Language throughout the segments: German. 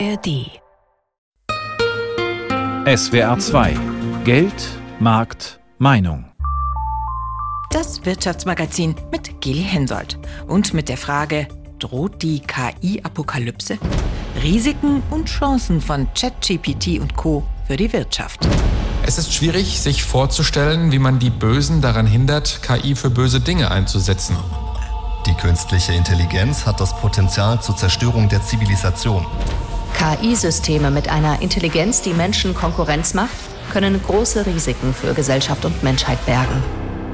ARD. SWR 2 Geld, Markt, Meinung. Das Wirtschaftsmagazin mit Geli Hensoldt und mit der Frage, droht die KI-Apokalypse? Risiken und Chancen von ChatGPT und Co. für die Wirtschaft. Es ist schwierig, sich vorzustellen, wie man die Bösen daran hindert, KI für böse Dinge einzusetzen. Die künstliche Intelligenz hat das Potenzial zur Zerstörung der Zivilisation. KI-Systeme mit einer Intelligenz, die Menschen Konkurrenz macht, können große Risiken für Gesellschaft und Menschheit bergen.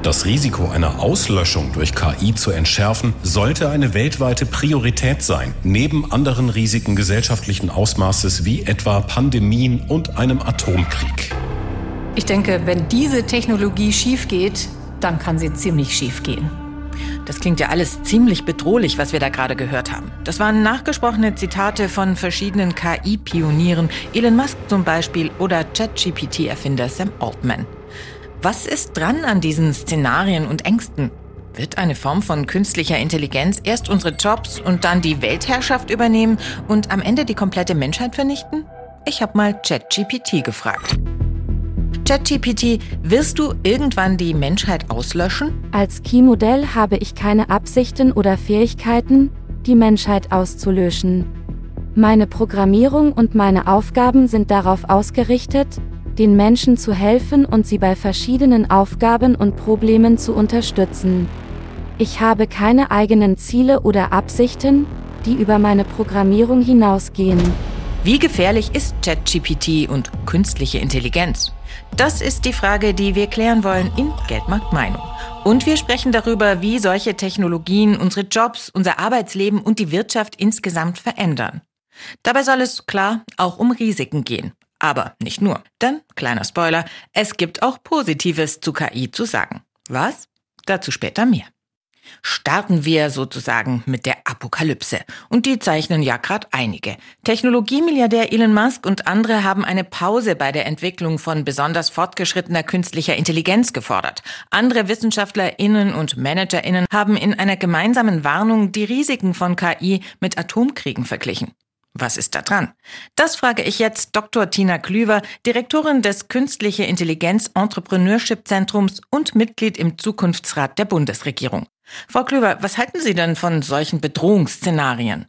Das Risiko einer Auslöschung durch KI zu entschärfen, sollte eine weltweite Priorität sein, neben anderen Risiken gesellschaftlichen Ausmaßes wie etwa Pandemien und einem Atomkrieg. Ich denke, wenn diese Technologie schief geht, dann kann sie ziemlich schief gehen. Das klingt ja alles ziemlich bedrohlich, was wir da gerade gehört haben. Das waren nachgesprochene Zitate von verschiedenen KI-Pionieren, Elon Musk zum Beispiel oder ChatGPT-Erfinder Sam Altman. Was ist dran an diesen Szenarien und Ängsten? Wird eine Form von künstlicher Intelligenz erst unsere Jobs und dann die Weltherrschaft übernehmen und am Ende die komplette Menschheit vernichten? Ich habe mal ChatGPT gefragt. ChatGPT, wirst du irgendwann die Menschheit auslöschen? Als Key-Modell habe ich keine Absichten oder Fähigkeiten, die Menschheit auszulöschen. Meine Programmierung und meine Aufgaben sind darauf ausgerichtet, den Menschen zu helfen und sie bei verschiedenen Aufgaben und Problemen zu unterstützen. Ich habe keine eigenen Ziele oder Absichten, die über meine Programmierung hinausgehen. Wie gefährlich ist ChatGPT und künstliche Intelligenz? Das ist die Frage, die wir klären wollen in Geldmarkt Meinung. Und wir sprechen darüber, wie solche Technologien unsere Jobs, unser Arbeitsleben und die Wirtschaft insgesamt verändern. Dabei soll es klar auch um Risiken gehen. Aber nicht nur. Denn, kleiner Spoiler, es gibt auch Positives zu KI zu sagen. Was? Dazu später mehr. Starten wir sozusagen mit der Apokalypse. Und die zeichnen ja gerade einige. Technologiemilliardär Elon Musk und andere haben eine Pause bei der Entwicklung von besonders fortgeschrittener künstlicher Intelligenz gefordert. Andere WissenschaftlerInnen und ManagerInnen haben in einer gemeinsamen Warnung die Risiken von KI mit Atomkriegen verglichen. Was ist da dran? Das frage ich jetzt Dr. Tina Klüver, Direktorin des Künstliche Intelligenz Entrepreneurship Zentrums und Mitglied im Zukunftsrat der Bundesregierung. Frau Klüver, was halten Sie denn von solchen Bedrohungsszenarien?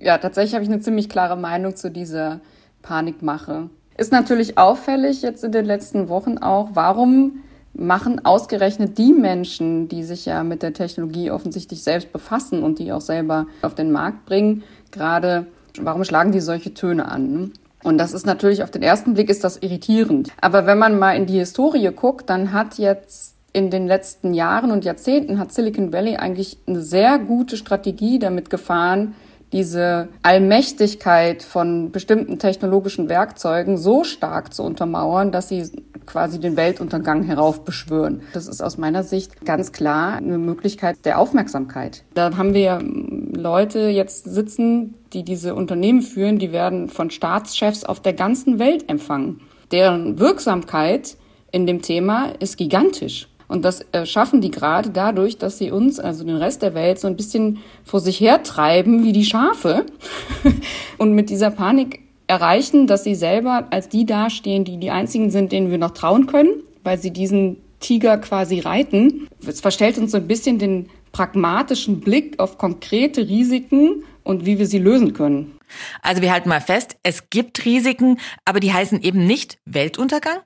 Ja, tatsächlich habe ich eine ziemlich klare Meinung zu dieser Panikmache. Ist natürlich auffällig jetzt in den letzten Wochen auch, warum machen ausgerechnet die Menschen, die sich ja mit der Technologie offensichtlich selbst befassen und die auch selber auf den Markt bringen, gerade Warum schlagen die solche Töne an? Ne? Und das ist natürlich auf den ersten Blick ist das irritierend. Aber wenn man mal in die Historie guckt, dann hat jetzt in den letzten Jahren und Jahrzehnten hat Silicon Valley eigentlich eine sehr gute Strategie damit gefahren, diese Allmächtigkeit von bestimmten technologischen Werkzeugen so stark zu untermauern, dass sie quasi den Weltuntergang heraufbeschwören. Das ist aus meiner Sicht ganz klar eine Möglichkeit der Aufmerksamkeit. Da haben wir Leute jetzt sitzen, die diese Unternehmen führen, die werden von Staatschefs auf der ganzen Welt empfangen. Deren Wirksamkeit in dem Thema ist gigantisch. Und das schaffen die gerade dadurch, dass sie uns, also den Rest der Welt, so ein bisschen vor sich hertreiben wie die Schafe und mit dieser Panik erreichen, dass sie selber als die dastehen, die die einzigen sind, denen wir noch trauen können, weil sie diesen Tiger quasi reiten. Es verstellt uns so ein bisschen den pragmatischen Blick auf konkrete Risiken und wie wir sie lösen können. Also wir halten mal fest, es gibt Risiken, aber die heißen eben nicht Weltuntergang?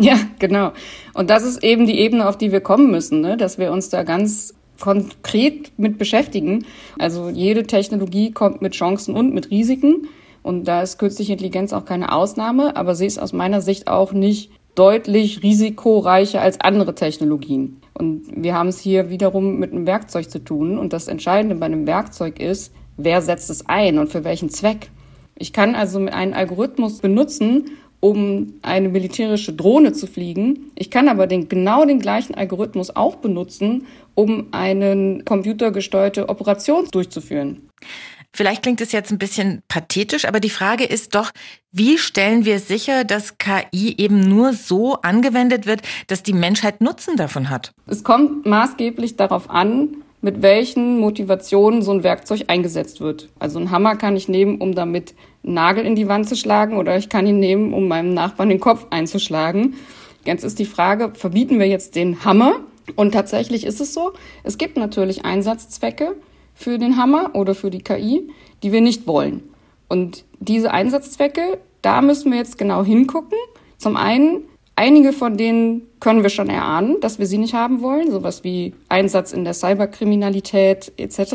Ja, genau. Und das ist eben die Ebene, auf die wir kommen müssen, ne? dass wir uns da ganz konkret mit beschäftigen. Also jede Technologie kommt mit Chancen und mit Risiken. Und da ist künstliche Intelligenz auch keine Ausnahme, aber sie ist aus meiner Sicht auch nicht deutlich risikoreicher als andere Technologien. Und wir haben es hier wiederum mit einem Werkzeug zu tun. Und das Entscheidende bei einem Werkzeug ist, wer setzt es ein und für welchen Zweck. Ich kann also einen Algorithmus benutzen, um eine militärische Drohne zu fliegen. Ich kann aber den, genau den gleichen Algorithmus auch benutzen, um eine computergesteuerte Operation durchzuführen. Vielleicht klingt es jetzt ein bisschen pathetisch, aber die Frage ist doch, wie stellen wir sicher, dass KI eben nur so angewendet wird, dass die Menschheit Nutzen davon hat? Es kommt maßgeblich darauf an, mit welchen Motivationen so ein Werkzeug eingesetzt wird. Also einen Hammer kann ich nehmen, um damit Nagel in die Wand zu schlagen oder ich kann ihn nehmen, um meinem Nachbarn den Kopf einzuschlagen. Jetzt ist die Frage, verbieten wir jetzt den Hammer? Und tatsächlich ist es so, es gibt natürlich Einsatzzwecke für den Hammer oder für die KI, die wir nicht wollen. Und diese Einsatzzwecke, da müssen wir jetzt genau hingucken. Zum einen, einige von denen können wir schon erahnen, dass wir sie nicht haben wollen, sowas wie Einsatz in der Cyberkriminalität etc.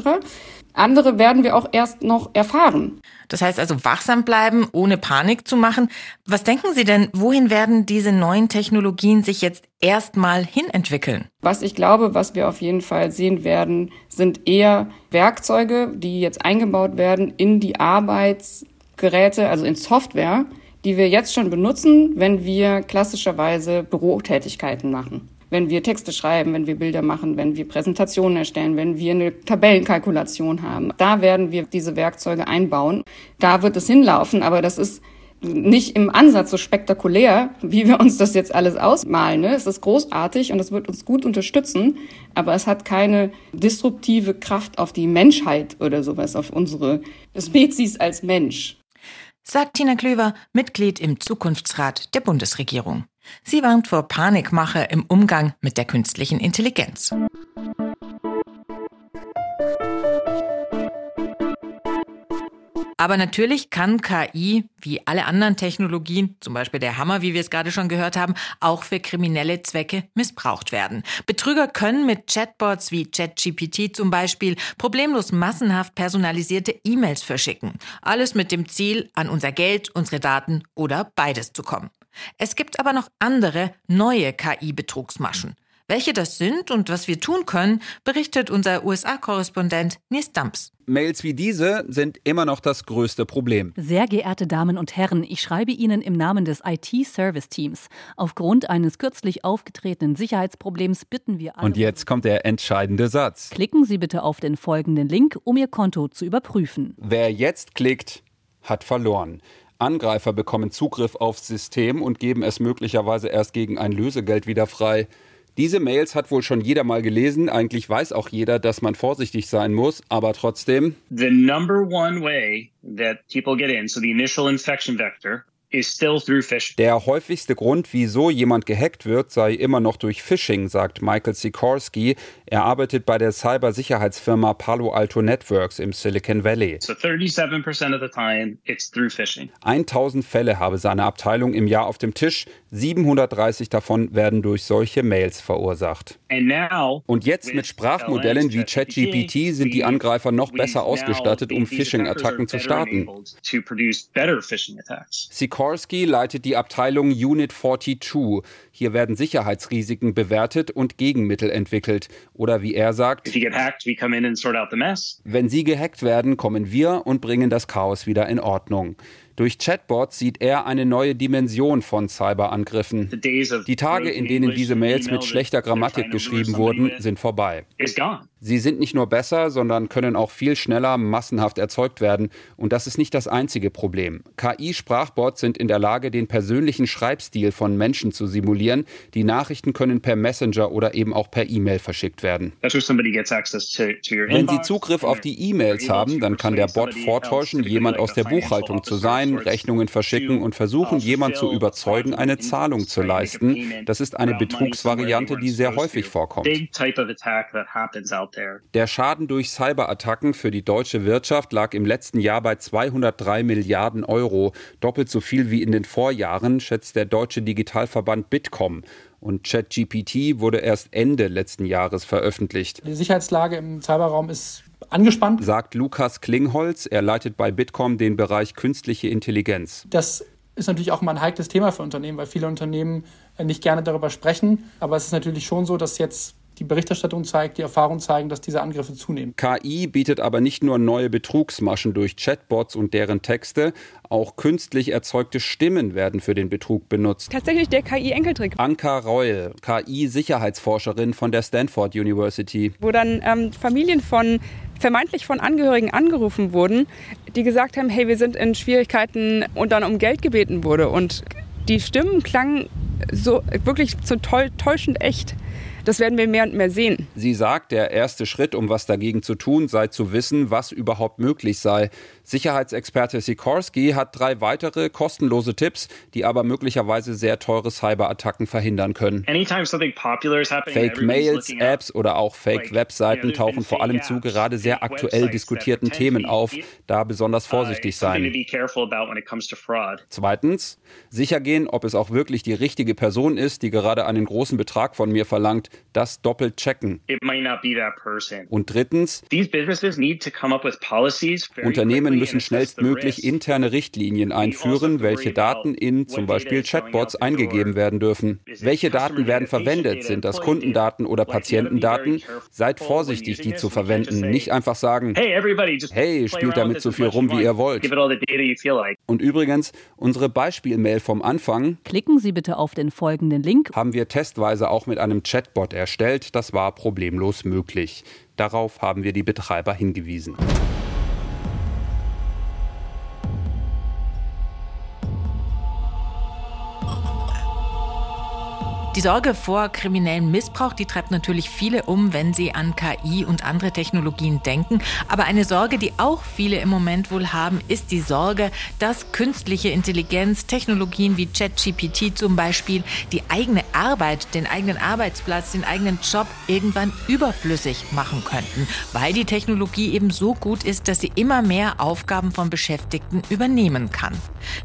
Andere werden wir auch erst noch erfahren. Das heißt also wachsam bleiben, ohne Panik zu machen. Was denken Sie denn, wohin werden diese neuen Technologien sich jetzt erstmal hinentwickeln? Was ich glaube, was wir auf jeden Fall sehen werden, sind eher Werkzeuge, die jetzt eingebaut werden in die Arbeitsgeräte, also in Software, die wir jetzt schon benutzen, wenn wir klassischerweise Bürotätigkeiten machen wenn wir Texte schreiben, wenn wir Bilder machen, wenn wir Präsentationen erstellen, wenn wir eine Tabellenkalkulation haben. Da werden wir diese Werkzeuge einbauen. Da wird es hinlaufen, aber das ist nicht im Ansatz so spektakulär, wie wir uns das jetzt alles ausmalen. Ne? Es ist großartig und es wird uns gut unterstützen, aber es hat keine disruptive Kraft auf die Menschheit oder sowas, auf unsere Spezies als Mensch. Sagt Tina Klöver, Mitglied im Zukunftsrat der Bundesregierung. Sie warnt vor Panikmache im Umgang mit der künstlichen Intelligenz. Aber natürlich kann KI, wie alle anderen Technologien, zum Beispiel der Hammer, wie wir es gerade schon gehört haben, auch für kriminelle Zwecke missbraucht werden. Betrüger können mit Chatbots wie ChatGPT zum Beispiel problemlos massenhaft personalisierte E-Mails verschicken. Alles mit dem Ziel, an unser Geld, unsere Daten oder beides zu kommen. Es gibt aber noch andere, neue KI-Betrugsmaschen. Welche das sind und was wir tun können, berichtet unser USA-Korrespondent Nils Dumps. Mails wie diese sind immer noch das größte Problem. Sehr geehrte Damen und Herren, ich schreibe Ihnen im Namen des IT-Service-Teams. Aufgrund eines kürzlich aufgetretenen Sicherheitsproblems bitten wir alle. Und jetzt kommt der entscheidende Satz. Klicken Sie bitte auf den folgenden Link, um Ihr Konto zu überprüfen. Wer jetzt klickt, hat verloren. Angreifer bekommen Zugriff aufs System und geben es möglicherweise erst gegen ein Lösegeld wieder frei. Diese Mails hat wohl schon jeder mal gelesen. Eigentlich weiß auch jeder, dass man vorsichtig sein muss, aber trotzdem. The number one way that people get in, so the initial infection vector, der häufigste Grund, wieso jemand gehackt wird, sei immer noch durch Phishing, sagt Michael Sikorsky. Er arbeitet bei der Cybersicherheitsfirma Palo Alto Networks im Silicon Valley. So 37% of the time it's through phishing. 1000 Fälle habe seine Abteilung im Jahr auf dem Tisch. 730 davon werden durch solche Mails verursacht. Und jetzt mit Sprachmodellen wie ChatGPT sind die Angreifer noch besser ausgestattet, um Phishing-Attacken zu starten. Sikorsky leitet die Abteilung Unit 42. Hier werden Sicherheitsrisiken bewertet und Gegenmittel entwickelt. Oder wie er sagt, wenn Sie gehackt werden, kommen wir und bringen das Chaos wieder in Ordnung. Durch Chatbots sieht er eine neue Dimension von Cyberangriffen. Die Tage, in denen diese Mails mit schlechter Grammatik geschrieben wurden, sind vorbei. Sie sind nicht nur besser, sondern können auch viel schneller massenhaft erzeugt werden. Und das ist nicht das einzige Problem. KI-Sprachbots sind in der Lage, den persönlichen Schreibstil von Menschen zu simulieren. Die Nachrichten können per Messenger oder eben auch per E-Mail verschickt werden. Wenn Sie Zugriff auf die E-Mails haben, dann kann der Bot vortäuschen, jemand aus der Buchhaltung zu sein, Rechnungen verschicken und versuchen, jemand zu überzeugen, eine Zahlung zu leisten. Das ist eine Betrugsvariante, die sehr häufig vorkommt. Der Schaden durch Cyberattacken für die deutsche Wirtschaft lag im letzten Jahr bei 203 Milliarden Euro, doppelt so viel wie in den Vorjahren, schätzt der deutsche Digitalverband Bitkom. Und ChatGPT wurde erst Ende letzten Jahres veröffentlicht. Die Sicherheitslage im Cyberraum ist angespannt, sagt Lukas Klingholz. Er leitet bei Bitkom den Bereich künstliche Intelligenz. Das ist natürlich auch mal ein heikles Thema für Unternehmen, weil viele Unternehmen nicht gerne darüber sprechen. Aber es ist natürlich schon so, dass jetzt die Berichterstattung zeigt, die Erfahrungen zeigen, dass diese Angriffe zunehmen. KI bietet aber nicht nur neue Betrugsmaschen durch Chatbots und deren Texte, auch künstlich erzeugte Stimmen werden für den Betrug benutzt. Tatsächlich der KI-Enkeltrick. Anka Reul, KI-Sicherheitsforscherin von der Stanford University. Wo dann ähm, Familien von vermeintlich von Angehörigen angerufen wurden, die gesagt haben, hey, wir sind in Schwierigkeiten und dann um Geld gebeten wurde. Und die Stimmen klangen so wirklich so täuschend echt. Das werden wir mehr und mehr sehen. Sie sagt, der erste Schritt, um was dagegen zu tun, sei zu wissen, was überhaupt möglich sei. Sicherheitsexperte Sikorsky hat drei weitere kostenlose Tipps, die aber möglicherweise sehr teure Cyberattacken verhindern können. Fake Mails, Apps oder auch Fake Webseiten tauchen vor allem zu gerade sehr aktuell diskutierten Themen auf, da besonders uh, vorsichtig sein. Zweitens, sicher gehen, ob es auch wirklich die richtige Person ist, die gerade einen großen Betrag von mir verlangt, das doppelt checken. Und drittens, Unternehmen müssen schnellstmöglich interne Richtlinien einführen, welche Daten in zum Beispiel Chatbots eingegeben werden dürfen. Welche Daten werden verwendet? Sind das Kundendaten oder Patientendaten? Seid vorsichtig, die zu verwenden. Nicht einfach sagen, hey, spielt damit so viel rum, wie ihr wollt. Und übrigens, unsere Beispielmail vom Anfang. Klicken Sie bitte auf den folgenden Link. Haben wir testweise auch mit einem Chatbot erstellt. Das war problemlos möglich. Darauf haben wir die Betreiber hingewiesen. Die Sorge vor kriminellem Missbrauch, die treibt natürlich viele um, wenn sie an KI und andere Technologien denken. Aber eine Sorge, die auch viele im Moment wohl haben, ist die Sorge, dass künstliche Intelligenz, Technologien wie ChatGPT zum Beispiel, die eigene Arbeit, den eigenen Arbeitsplatz, den eigenen Job irgendwann überflüssig machen könnten, weil die Technologie eben so gut ist, dass sie immer mehr Aufgaben von Beschäftigten übernehmen kann.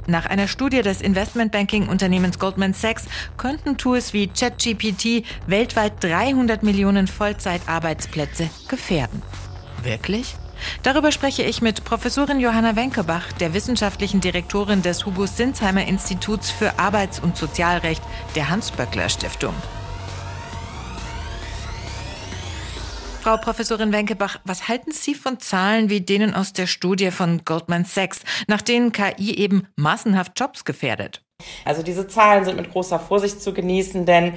Nach einer Studie des Investmentbanking-Unternehmens Goldman Sachs könnten Tools wie wie ChatGPT weltweit 300 Millionen Vollzeitarbeitsplätze gefährden. Wirklich? Darüber spreche ich mit Professorin Johanna Wenkebach, der wissenschaftlichen Direktorin des Hugo Sinsheimer Instituts für Arbeits- und Sozialrecht der Hans-Böckler Stiftung. Frau Professorin Wenkebach, was halten Sie von Zahlen wie denen aus der Studie von Goldman Sachs, nach denen KI eben massenhaft Jobs gefährdet? Also diese Zahlen sind mit großer Vorsicht zu genießen, denn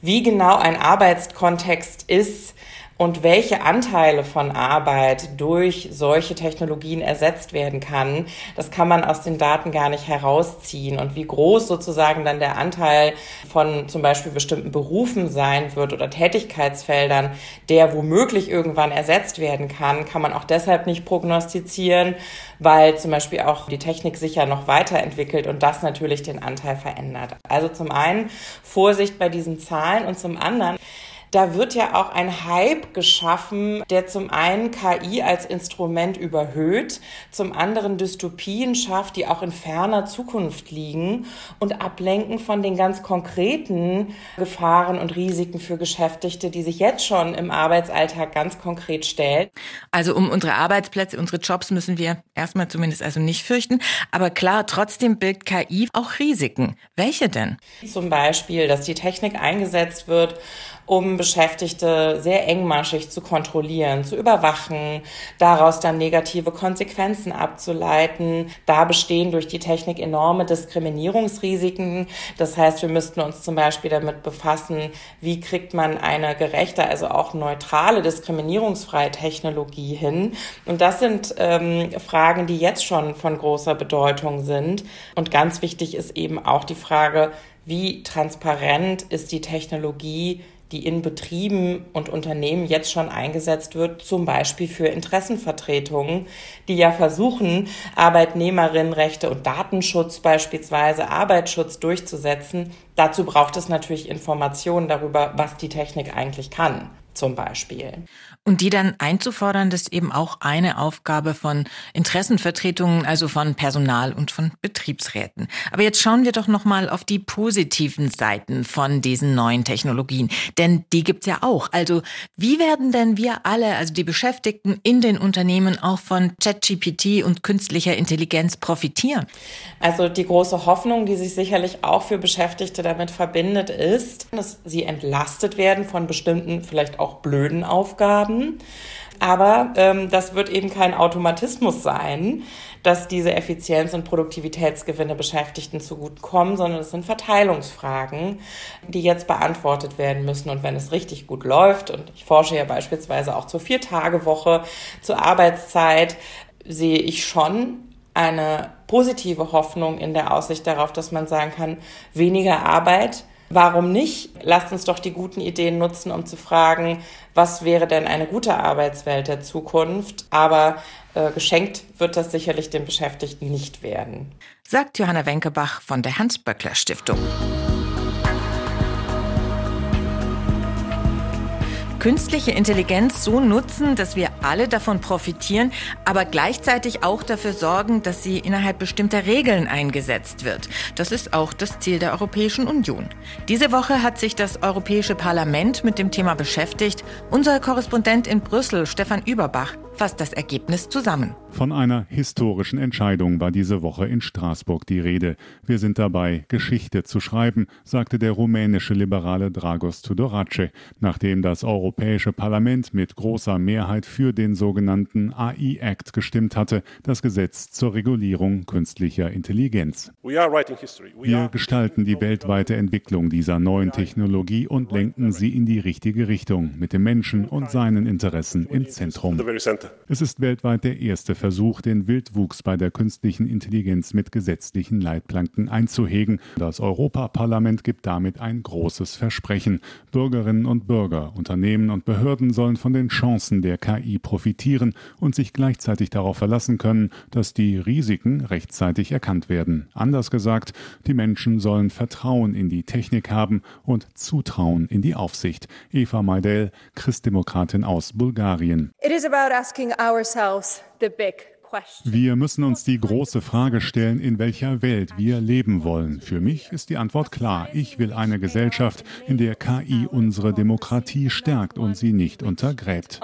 wie genau ein Arbeitskontext ist, und welche Anteile von Arbeit durch solche Technologien ersetzt werden kann, das kann man aus den Daten gar nicht herausziehen. Und wie groß sozusagen dann der Anteil von zum Beispiel bestimmten Berufen sein wird oder Tätigkeitsfeldern, der womöglich irgendwann ersetzt werden kann, kann man auch deshalb nicht prognostizieren, weil zum Beispiel auch die Technik sich ja noch weiterentwickelt und das natürlich den Anteil verändert. Also zum einen Vorsicht bei diesen Zahlen und zum anderen da wird ja auch ein Hype geschaffen, der zum einen KI als Instrument überhöht, zum anderen Dystopien schafft, die auch in ferner Zukunft liegen und ablenken von den ganz konkreten Gefahren und Risiken für Beschäftigte, die sich jetzt schon im Arbeitsalltag ganz konkret stellen. Also um unsere Arbeitsplätze, unsere Jobs müssen wir erstmal zumindest also nicht fürchten. Aber klar, trotzdem birgt KI auch Risiken. Welche denn? Zum Beispiel, dass die Technik eingesetzt wird, um Beschäftigte sehr engmaschig zu kontrollieren, zu überwachen, daraus dann negative Konsequenzen abzuleiten. Da bestehen durch die Technik enorme Diskriminierungsrisiken. Das heißt, wir müssten uns zum Beispiel damit befassen, wie kriegt man eine gerechte, also auch neutrale, diskriminierungsfreie Technologie hin. Und das sind ähm, Fragen, die jetzt schon von großer Bedeutung sind. Und ganz wichtig ist eben auch die Frage, wie transparent ist die Technologie, die in Betrieben und Unternehmen jetzt schon eingesetzt wird, zum Beispiel für Interessenvertretungen, die ja versuchen, Arbeitnehmerinnenrechte und Datenschutz beispielsweise, Arbeitsschutz durchzusetzen. Dazu braucht es natürlich Informationen darüber, was die Technik eigentlich kann zum Beispiel. Und die dann einzufordern, das ist eben auch eine Aufgabe von Interessenvertretungen, also von Personal und von Betriebsräten. Aber jetzt schauen wir doch nochmal auf die positiven Seiten von diesen neuen Technologien. Denn die gibt's ja auch. Also wie werden denn wir alle, also die Beschäftigten in den Unternehmen auch von ChatGPT und künstlicher Intelligenz profitieren? Also die große Hoffnung, die sich sicherlich auch für Beschäftigte damit verbindet, ist, dass sie entlastet werden von bestimmten, vielleicht auch blöden Aufgaben. Aber ähm, das wird eben kein Automatismus sein, dass diese Effizienz- und Produktivitätsgewinne Beschäftigten zugutekommen, sondern es sind Verteilungsfragen, die jetzt beantwortet werden müssen. Und wenn es richtig gut läuft, und ich forsche ja beispielsweise auch zur Vier-Tage-Woche, zur Arbeitszeit, sehe ich schon eine positive Hoffnung in der Aussicht darauf, dass man sagen kann, weniger Arbeit Warum nicht? Lasst uns doch die guten Ideen nutzen, um zu fragen, was wäre denn eine gute Arbeitswelt der Zukunft? Aber äh, geschenkt wird das sicherlich den Beschäftigten nicht werden. Sagt Johanna Wenkebach von der Hans-Böckler-Stiftung. Künstliche Intelligenz so nutzen, dass wir alle davon profitieren, aber gleichzeitig auch dafür sorgen, dass sie innerhalb bestimmter Regeln eingesetzt wird. Das ist auch das Ziel der Europäischen Union. Diese Woche hat sich das Europäische Parlament mit dem Thema beschäftigt. Unser Korrespondent in Brüssel, Stefan Überbach, fasst das Ergebnis zusammen. Von einer historischen Entscheidung war diese Woche in Straßburg die Rede. Wir sind dabei, Geschichte zu schreiben, sagte der rumänische Liberale Dragos Tudorace, nachdem das Europäische Parlament mit großer Mehrheit für den sogenannten AI-Act gestimmt hatte, das Gesetz zur Regulierung künstlicher Intelligenz. Wir gestalten die weltweite Entwicklung dieser neuen Technologie und lenken sie in die richtige Richtung, mit dem Menschen und seinen Interessen im Zentrum. Es ist weltweit der erste Versuch, den Wildwuchs bei der künstlichen Intelligenz mit gesetzlichen Leitplanken einzuhegen. Das Europaparlament gibt damit ein großes Versprechen. Bürgerinnen und Bürger, Unternehmen und Behörden sollen von den Chancen der KI profitieren und sich gleichzeitig darauf verlassen können, dass die Risiken rechtzeitig erkannt werden. Anders gesagt, die Menschen sollen Vertrauen in die Technik haben und Zutrauen in die Aufsicht. Eva Maidel, Christdemokratin aus Bulgarien. It is about asking ourselves the big wir müssen uns die große Frage stellen, in welcher Welt wir leben wollen. Für mich ist die Antwort klar. Ich will eine Gesellschaft, in der KI unsere Demokratie stärkt und sie nicht untergräbt.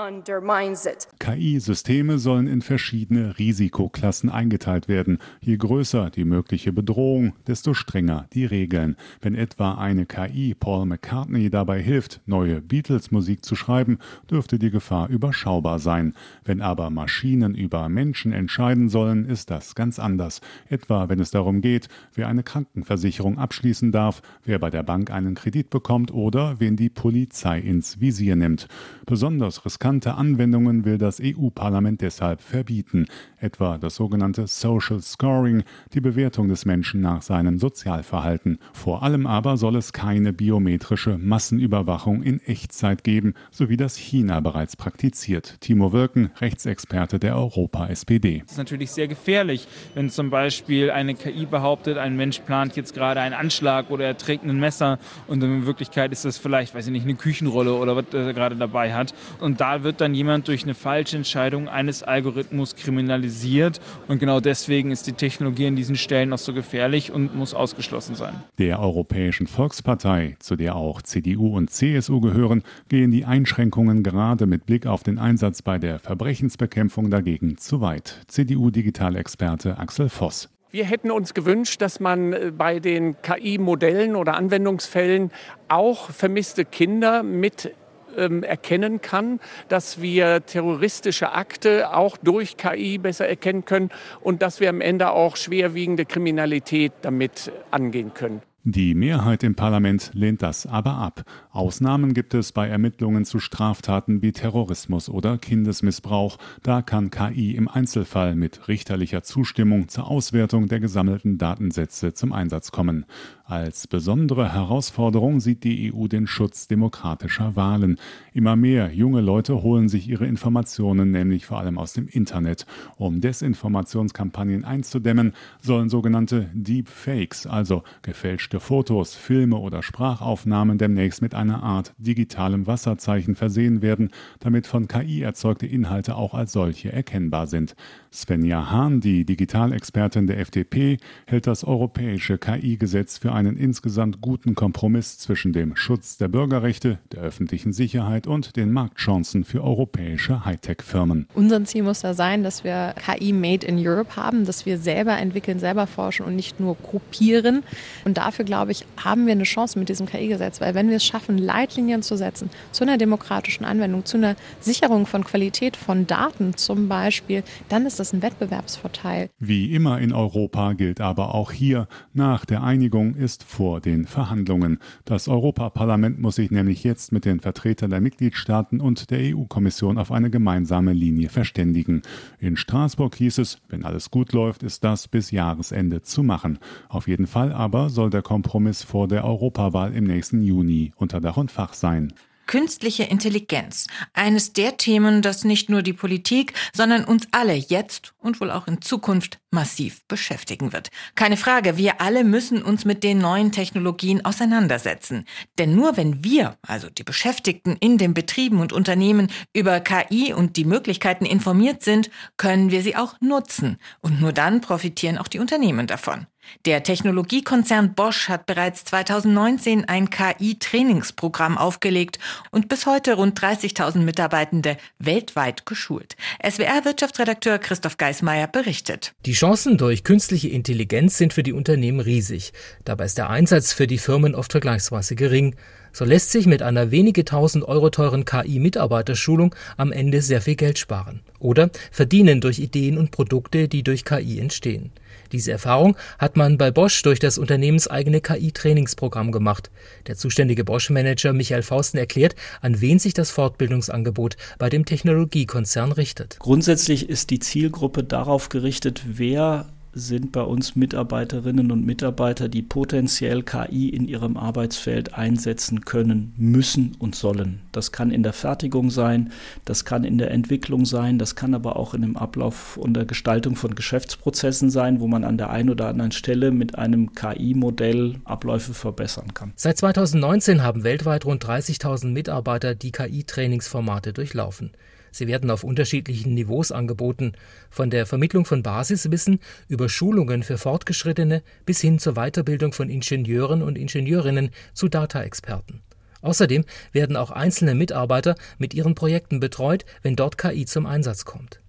KI-Systeme sollen in verschiedene Risikoklassen eingeteilt werden. Je größer die mögliche Bedrohung, desto strenger die Regeln. Wenn etwa eine KI Paul McCartney dabei hilft, neue Beatles-Musik zu schreiben, dürfte die Gefahr überschaubar sein. Wenn aber Maschinen über Menschen entscheiden sollen, ist das ganz anders. Etwa wenn es darum geht, wer eine Krankenversicherung abschließen darf, wer bei der Bank einen Kredit bekommt oder wen die Polizei ins Visier nimmt. Besonders riskante Anwendungen will das EU-Parlament deshalb verbieten, etwa das sogenannte Social Scoring, die Bewertung des Menschen nach seinem Sozialverhalten. Vor allem aber soll es keine biometrische Massenüberwachung in Echtzeit geben, so wie das China bereits praktiziert. Timo Wirken, Rechtsexperte der Europa-SPD. Es ist natürlich sehr gefährlich, wenn zum Beispiel eine KI behauptet, ein Mensch plant jetzt gerade einen Anschlag oder er trägt ein Messer und in Wirklichkeit ist das vielleicht, weiß ich nicht, eine Küchenrolle oder was er gerade dabei hat. Und da wird dann jemand durch eine falsche Entscheidung eines Algorithmus kriminalisiert und genau deswegen ist die Technologie an diesen Stellen auch so gefährlich und muss ausgeschlossen sein. Der Europäischen Volkspartei, zu der auch CDU und CSU gehören, gehen die Einschränkungen gerade mit Blick auf den Einsatz bei der Verbrechensbekämpfung dagegen zu weit. CDU-Digitalexperte Axel Voss. Wir hätten uns gewünscht, dass man äh, bei den KI-Modellen oder Anwendungsfällen auch vermisste Kinder mit ähm, erkennen kann, dass wir terroristische Akte auch durch KI besser erkennen können und dass wir am Ende auch schwerwiegende Kriminalität damit angehen können. Die Mehrheit im Parlament lehnt das aber ab. Ausnahmen gibt es bei Ermittlungen zu Straftaten wie Terrorismus oder Kindesmissbrauch. Da kann KI im Einzelfall mit richterlicher Zustimmung zur Auswertung der gesammelten Datensätze zum Einsatz kommen. Als besondere Herausforderung sieht die EU den Schutz demokratischer Wahlen. Immer mehr junge Leute holen sich ihre Informationen nämlich vor allem aus dem Internet. Um Desinformationskampagnen einzudämmen, sollen sogenannte Deepfakes, also gefälschte Fotos, Filme oder Sprachaufnahmen demnächst mit einer Art digitalem Wasserzeichen versehen werden, damit von KI erzeugte Inhalte auch als solche erkennbar sind. Svenja Hahn, die Digitalexpertin der FDP, hält das europäische KI-Gesetz für einen insgesamt guten Kompromiss zwischen dem Schutz der Bürgerrechte, der öffentlichen Sicherheit und den Marktchancen für europäische Hightech-Firmen. Unser Ziel muss da sein, dass wir KI Made in Europe haben, dass wir selber entwickeln, selber forschen und nicht nur kopieren. Und dafür, glaube ich, haben wir eine Chance mit diesem KI-Gesetz, weil wenn wir es schaffen, Leitlinien zu setzen zu einer demokratischen Anwendung, zu einer Sicherung von Qualität von Daten zum Beispiel, dann ist das ein Wettbewerbsvorteil. Wie immer in Europa gilt aber auch hier, nach der Einigung ist vor den Verhandlungen. Das Europaparlament muss sich nämlich jetzt mit den Vertretern der Mitgliedstaaten und der EU-Kommission auf eine gemeinsame Linie verständigen. In Straßburg hieß es, wenn alles gut läuft, ist das bis Jahresende zu machen. Auf jeden Fall aber soll der Kompromiss vor der Europawahl im nächsten Juni unter Dach und Fach sein. Künstliche Intelligenz. Eines der Themen, das nicht nur die Politik, sondern uns alle jetzt und wohl auch in Zukunft massiv beschäftigen wird. Keine Frage, wir alle müssen uns mit den neuen Technologien auseinandersetzen. Denn nur wenn wir, also die Beschäftigten in den Betrieben und Unternehmen, über KI und die Möglichkeiten informiert sind, können wir sie auch nutzen. Und nur dann profitieren auch die Unternehmen davon. Der Technologiekonzern Bosch hat bereits 2019 ein KI-Trainingsprogramm aufgelegt und bis heute rund 30.000 Mitarbeitende weltweit geschult. SWR-Wirtschaftsredakteur Christoph Geismeier berichtet. Die Chancen durch künstliche Intelligenz sind für die Unternehmen riesig. Dabei ist der Einsatz für die Firmen oft vergleichsweise gering. So lässt sich mit einer wenige tausend Euro teuren KI-Mitarbeiterschulung am Ende sehr viel Geld sparen. Oder verdienen durch Ideen und Produkte, die durch KI entstehen. Diese Erfahrung hat man bei Bosch durch das unternehmenseigene KI-Trainingsprogramm gemacht. Der zuständige Bosch-Manager Michael Fausten erklärt, an wen sich das Fortbildungsangebot bei dem Technologiekonzern richtet. Grundsätzlich ist die Zielgruppe darauf gerichtet, wer sind bei uns Mitarbeiterinnen und Mitarbeiter, die potenziell KI in ihrem Arbeitsfeld einsetzen können, müssen und sollen. Das kann in der Fertigung sein, das kann in der Entwicklung sein, das kann aber auch in dem Ablauf und der Gestaltung von Geschäftsprozessen sein, wo man an der einen oder anderen Stelle mit einem KI-Modell Abläufe verbessern kann. Seit 2019 haben weltweit rund 30.000 Mitarbeiter die KI-Trainingsformate durchlaufen. Sie werden auf unterschiedlichen Niveaus angeboten, von der Vermittlung von Basiswissen über Schulungen für Fortgeschrittene bis hin zur Weiterbildung von Ingenieuren und Ingenieurinnen zu Data-Experten. Außerdem werden auch einzelne Mitarbeiter mit ihren Projekten betreut, wenn dort KI zum Einsatz kommt.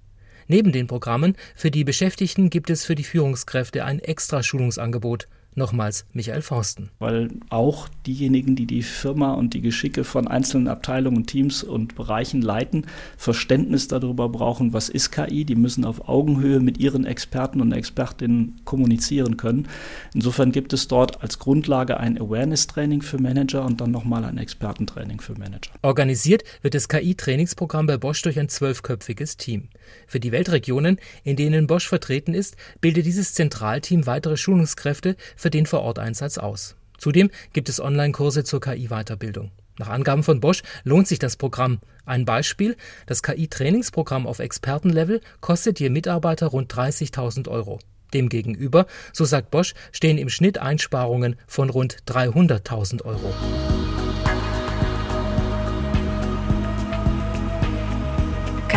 Neben den Programmen für die Beschäftigten gibt es für die Führungskräfte ein Extra-Schulungsangebot Nochmals Michael Forsten. Weil auch diejenigen, die die Firma und die Geschicke von einzelnen Abteilungen, Teams und Bereichen leiten, Verständnis darüber brauchen, was ist KI. Die müssen auf Augenhöhe mit ihren Experten und Expertinnen kommunizieren können. Insofern gibt es dort als Grundlage ein Awareness-Training für Manager und dann nochmal ein Expertentraining für Manager. Organisiert wird das KI-Trainingsprogramm bei Bosch durch ein zwölfköpfiges Team. Für die Weltregionen, in denen Bosch vertreten ist, bildet dieses Zentralteam weitere Schulungskräfte für den Vororteinsatz aus. Zudem gibt es Online-Kurse zur KI-Weiterbildung. Nach Angaben von Bosch lohnt sich das Programm. Ein Beispiel: Das KI-Trainingsprogramm auf Expertenlevel kostet je Mitarbeiter rund 30.000 Euro. Demgegenüber, so sagt Bosch, stehen im Schnitt Einsparungen von rund 300.000 Euro.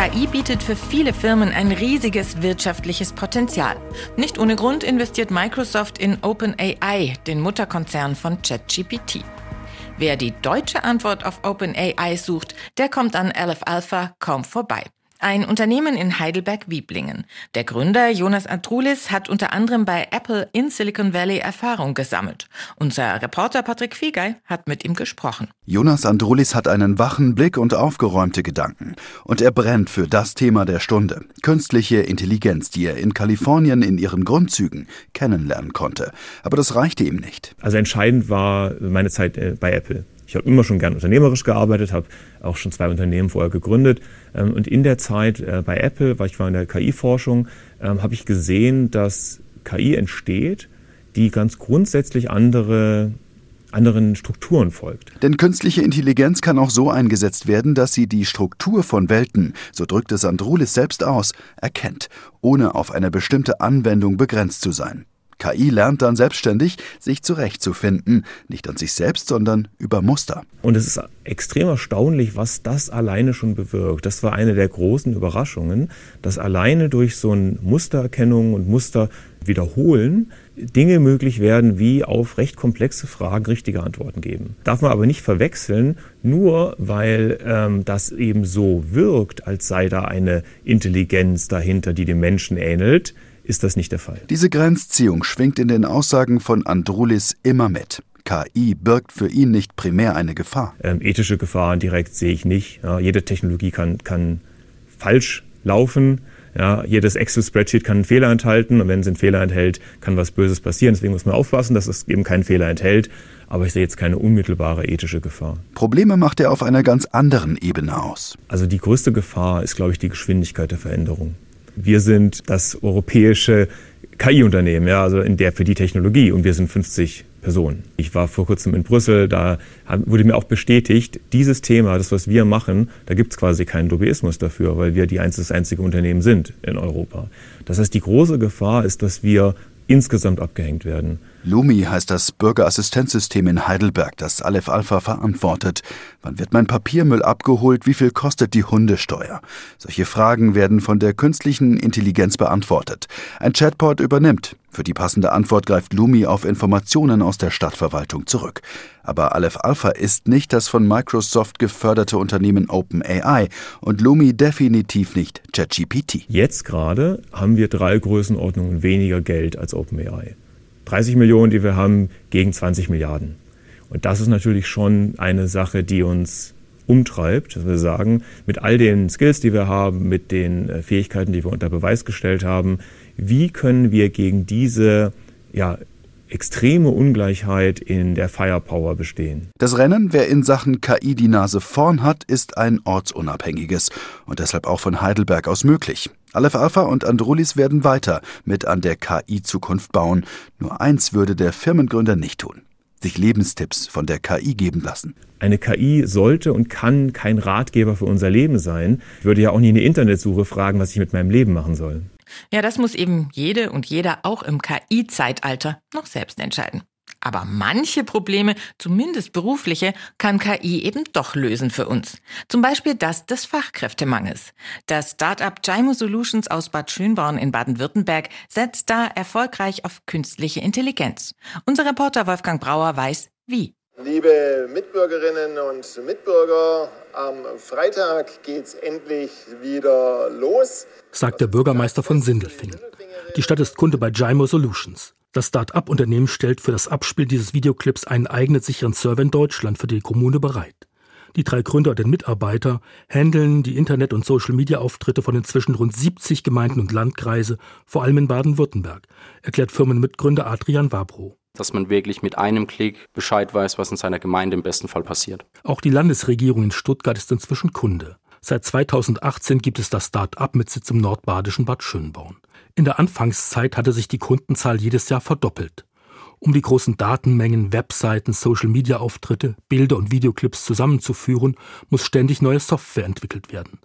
KI bietet für viele Firmen ein riesiges wirtschaftliches Potenzial. Nicht ohne Grund investiert Microsoft in OpenAI, den Mutterkonzern von ChatGPT. Wer die deutsche Antwort auf OpenAI sucht, der kommt an Aleph Alpha kaum vorbei. Ein Unternehmen in Heidelberg-Wieblingen. Der Gründer Jonas Andrulis hat unter anderem bei Apple in Silicon Valley Erfahrung gesammelt. Unser Reporter Patrick Fiegei hat mit ihm gesprochen. Jonas Andrulis hat einen wachen Blick und aufgeräumte Gedanken. Und er brennt für das Thema der Stunde. Künstliche Intelligenz, die er in Kalifornien in ihren Grundzügen kennenlernen konnte. Aber das reichte ihm nicht. Also entscheidend war meine Zeit äh, bei Apple. Ich habe immer schon gern unternehmerisch gearbeitet, habe auch schon zwei Unternehmen vorher gegründet. Ähm, und in der Zeit äh, bei Apple, weil ich war in der KI-Forschung, ähm, habe ich gesehen, dass KI entsteht, die ganz grundsätzlich andere anderen Strukturen folgt. Denn künstliche Intelligenz kann auch so eingesetzt werden, dass sie die Struktur von Welten, so drückt es Andrulis selbst aus, erkennt, ohne auf eine bestimmte Anwendung begrenzt zu sein. KI lernt dann selbstständig, sich zurechtzufinden, nicht an sich selbst, sondern über Muster. Und es ist extrem erstaunlich, was das alleine schon bewirkt. Das war eine der großen Überraschungen, dass alleine durch so ein Mustererkennung und Muster wiederholen Dinge möglich werden, wie auf recht komplexe Fragen richtige Antworten geben. Darf man aber nicht verwechseln, nur weil ähm, das eben so wirkt, als sei da eine Intelligenz dahinter, die dem Menschen ähnelt, ist das nicht der Fall. Diese Grenzziehung schwingt in den Aussagen von Andrulis immer mit. KI birgt für ihn nicht primär eine Gefahr. Ähm, ethische Gefahren direkt sehe ich nicht. Ja, jede Technologie kann, kann falsch laufen. Ja, jedes Excel-Spreadsheet kann einen Fehler enthalten und wenn es einen Fehler enthält, kann was Böses passieren. Deswegen muss man aufpassen, dass es eben keinen Fehler enthält. Aber ich sehe jetzt keine unmittelbare ethische Gefahr. Probleme macht er auf einer ganz anderen Ebene aus. Also die größte Gefahr ist, glaube ich, die Geschwindigkeit der Veränderung. Wir sind das europäische KI-Unternehmen, ja, also in der für die Technologie und wir sind 50 Personen. Ich war vor kurzem in Brüssel, da wurde mir auch bestätigt, dieses Thema, das, was wir machen, da gibt es quasi keinen Lobbyismus dafür, weil wir die das einzige Unternehmen sind in Europa. Das heißt, die große Gefahr ist, dass wir insgesamt abgehängt werden. Lumi heißt das Bürgerassistenzsystem in Heidelberg, das Aleph Alpha verantwortet. Wann wird mein Papiermüll abgeholt? Wie viel kostet die Hundesteuer? Solche Fragen werden von der künstlichen Intelligenz beantwortet. Ein Chatbot übernimmt. Für die passende Antwort greift Lumi auf Informationen aus der Stadtverwaltung zurück. Aber Aleph Alpha ist nicht das von Microsoft geförderte Unternehmen OpenAI und Lumi definitiv nicht ChatGPT. Jetzt gerade haben wir drei Größenordnungen weniger Geld als OpenAI. 30 Millionen, die wir haben, gegen 20 Milliarden. Und das ist natürlich schon eine Sache, die uns umtreibt, dass wir sagen, mit all den Skills, die wir haben, mit den äh, Fähigkeiten, die wir unter Beweis gestellt haben, wie können wir gegen diese ja, extreme Ungleichheit in der Firepower bestehen. Das Rennen, wer in Sachen KI die Nase vorn hat, ist ein ortsunabhängiges und deshalb auch von Heidelberg aus möglich. Aleph Alpha und Andrulis werden weiter mit an der KI-Zukunft bauen. Nur eins würde der Firmengründer nicht tun. Sich Lebenstipps von der KI geben lassen. Eine KI sollte und kann kein Ratgeber für unser Leben sein. Ich würde ja auch nie eine Internetsuche fragen, was ich mit meinem Leben machen soll. Ja, das muss eben jede und jeder auch im KI-Zeitalter noch selbst entscheiden. Aber manche Probleme, zumindest berufliche, kann KI eben doch lösen für uns. Zum Beispiel das des Fachkräftemangels. Das Startup Gymo Solutions aus Bad Schönborn in Baden-Württemberg setzt da erfolgreich auf künstliche Intelligenz. Unser Reporter Wolfgang Brauer weiß, wie. Liebe Mitbürgerinnen und Mitbürger, am Freitag geht's endlich wieder los, sagt der Bürgermeister von Sindelfingen. Die Stadt ist Kunde bei Gymo Solutions. Das Start-up-Unternehmen stellt für das Abspiel dieses Videoclips einen eigenen sicheren Server in Deutschland für die Kommune bereit. Die drei Gründer und den Mitarbeiter handeln die Internet- und Social-Media-Auftritte von inzwischen rund 70 Gemeinden und Landkreise, vor allem in Baden-Württemberg, erklärt Firmenmitgründer Adrian Wabro. Dass man wirklich mit einem Klick Bescheid weiß, was in seiner Gemeinde im besten Fall passiert. Auch die Landesregierung in Stuttgart ist inzwischen Kunde. Seit 2018 gibt es das Start-up mit Sitz im nordbadischen Bad Schönborn. In der Anfangszeit hatte sich die Kundenzahl jedes Jahr verdoppelt. Um die großen Datenmengen, Webseiten, Social-Media-Auftritte, Bilder und Videoclips zusammenzuführen, muss ständig neue Software entwickelt werden.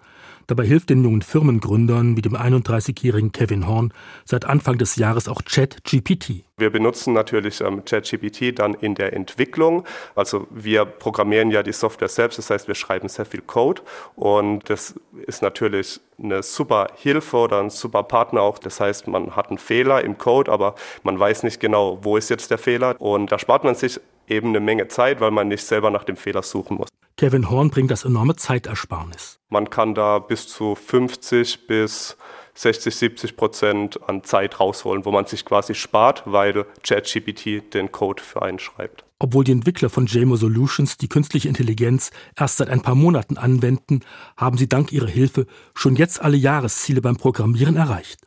Dabei hilft den jungen Firmengründern wie dem 31-jährigen Kevin Horn seit Anfang des Jahres auch ChatGPT. Wir benutzen natürlich ähm, ChatGPT dann in der Entwicklung. Also wir programmieren ja die Software selbst, das heißt, wir schreiben sehr viel Code und das ist natürlich eine super Hilfe oder ein super Partner auch. Das heißt, man hat einen Fehler im Code, aber man weiß nicht genau, wo ist jetzt der Fehler und da spart man sich eben eine Menge Zeit, weil man nicht selber nach dem Fehler suchen muss. Kevin Horn bringt das enorme Zeitersparnis. Man kann da bis zu 50 bis 60, 70 Prozent an Zeit rausholen, wo man sich quasi spart, weil ChatGPT den Code für einen schreibt. Obwohl die Entwickler von JMO Solutions die künstliche Intelligenz erst seit ein paar Monaten anwenden, haben sie dank ihrer Hilfe schon jetzt alle Jahresziele beim Programmieren erreicht.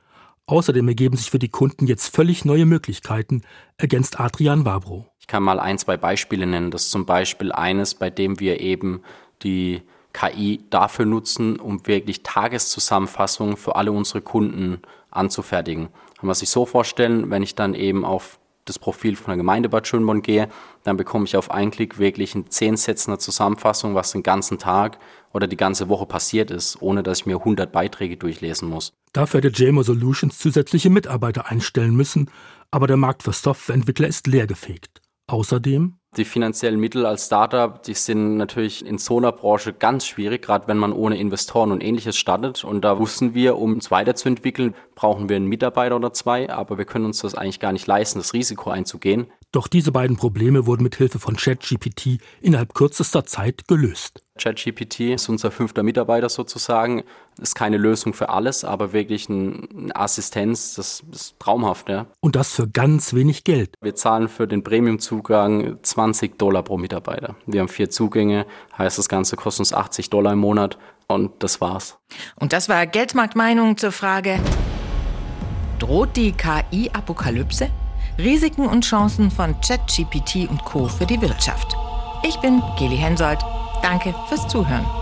Außerdem ergeben sich für die Kunden jetzt völlig neue Möglichkeiten, ergänzt Adrian Wabro. Kann mal ein, zwei Beispiele nennen. Das ist zum Beispiel eines, bei dem wir eben die KI dafür nutzen, um wirklich Tageszusammenfassungen für alle unsere Kunden anzufertigen. Kann man sich so vorstellen, wenn ich dann eben auf das Profil von der Gemeinde Bad Schönborn gehe, dann bekomme ich auf einen Klick wirklich eine zehn Sätze Zusammenfassung, was den ganzen Tag oder die ganze Woche passiert ist, ohne dass ich mir 100 Beiträge durchlesen muss. Dafür hätte JMO Solutions zusätzliche Mitarbeiter einstellen müssen, aber der Markt für Softwareentwickler ist leergefegt. Außerdem die finanziellen Mittel als Startup, die sind natürlich in so einer Branche ganz schwierig, gerade wenn man ohne Investoren und ähnliches startet. Und da wussten wir, um es weiterzuentwickeln, brauchen wir einen Mitarbeiter oder zwei, aber wir können uns das eigentlich gar nicht leisten, das Risiko einzugehen. Doch diese beiden Probleme wurden mit Hilfe von ChatGPT innerhalb kürzester Zeit gelöst. ChatGPT ist unser fünfter Mitarbeiter sozusagen. Ist keine Lösung für alles, aber wirklich eine Assistenz, das ist traumhaft. Ja. Und das für ganz wenig Geld. Wir zahlen für den Premium-Zugang 20 Dollar pro Mitarbeiter. Wir haben vier Zugänge, heißt das Ganze kostet uns 80 Dollar im Monat und das war's. Und das war Geldmarktmeinung zur Frage, droht die KI-Apokalypse? Risiken und Chancen von ChatGPT und Co. für die Wirtschaft. Ich bin Geli Hensoldt. Danke fürs Zuhören.